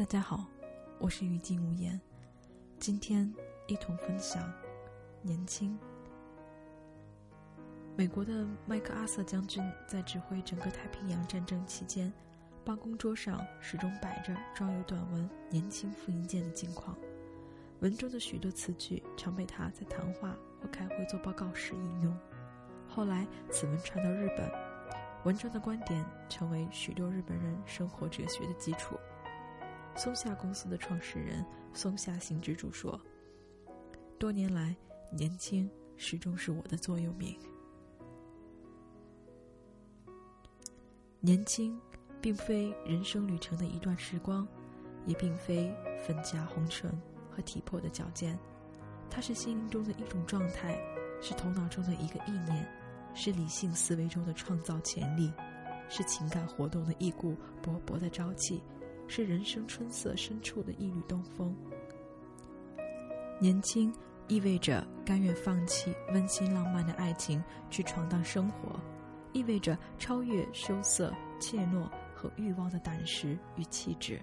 大家好，我是于静无言，今天一同分享年轻。美国的麦克阿瑟将军在指挥整个太平洋战争期间，办公桌上始终摆着装有短文“年轻复印件”的镜框，文中的许多词句常被他在谈话或开会做报告时引用。后来，此文传到日本，文章的观点成为许多日本人生活哲学的基础。松下公司的创始人松下幸之助说：“多年来，年轻始终是我的座右铭。年轻，并非人生旅程的一段时光，也并非粉颊红唇和体魄的矫健，它是心灵中的一种状态，是头脑中的一个意念，是理性思维中的创造潜力，是情感活动的一股勃勃的朝气。”是人生春色深处的一缕东风。年轻意味着甘愿放弃温馨浪漫的爱情，去闯荡生活，意味着超越羞涩、怯懦和欲望的胆识与气质。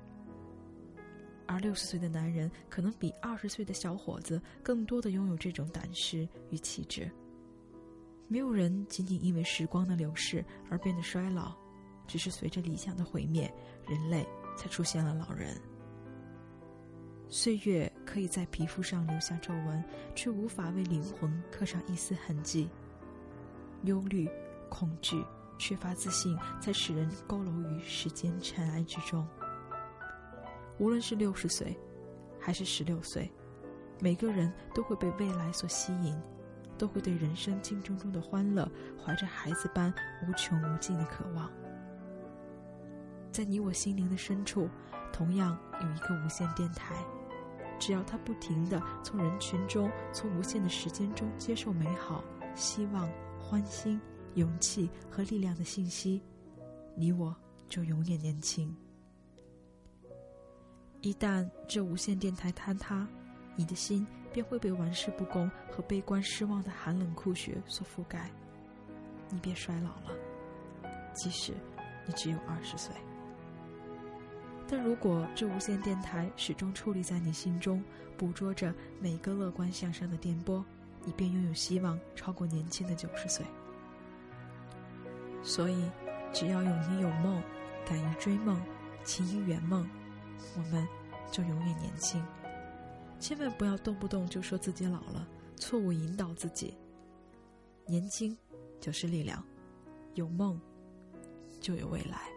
而六十岁的男人可能比二十岁的小伙子更多的拥有这种胆识与气质。没有人仅仅因为时光的流逝而变得衰老，只是随着理想的毁灭，人类。才出现了老人。岁月可以在皮肤上留下皱纹，却无法为灵魂刻上一丝痕迹。忧虑、恐惧、缺乏自信，才使人佝偻于时间尘埃之中。无论是六十岁，还是十六岁，每个人都会被未来所吸引，都会对人生竞争中的欢乐怀着孩子般无穷无尽的渴望。在你我心灵的深处，同样有一个无线电台。只要它不停地从人群中、从无限的时间中接受美好、希望、欢欣、勇气和力量的信息，你我就永远年轻。一旦这无线电台坍塌，你的心便会被玩世不恭和悲观失望的寒冷酷雪所覆盖。你便衰老了，即使你只有二十岁。但如果这无线电台始终矗立在你心中，捕捉着每个乐观向上的电波，你便拥有希望超过年轻的九十岁。所以，只要有你有梦，敢于追梦，勤于圆梦，我们就永远年轻。千万不要动不动就说自己老了，错误引导自己。年轻就是力量，有梦就有未来。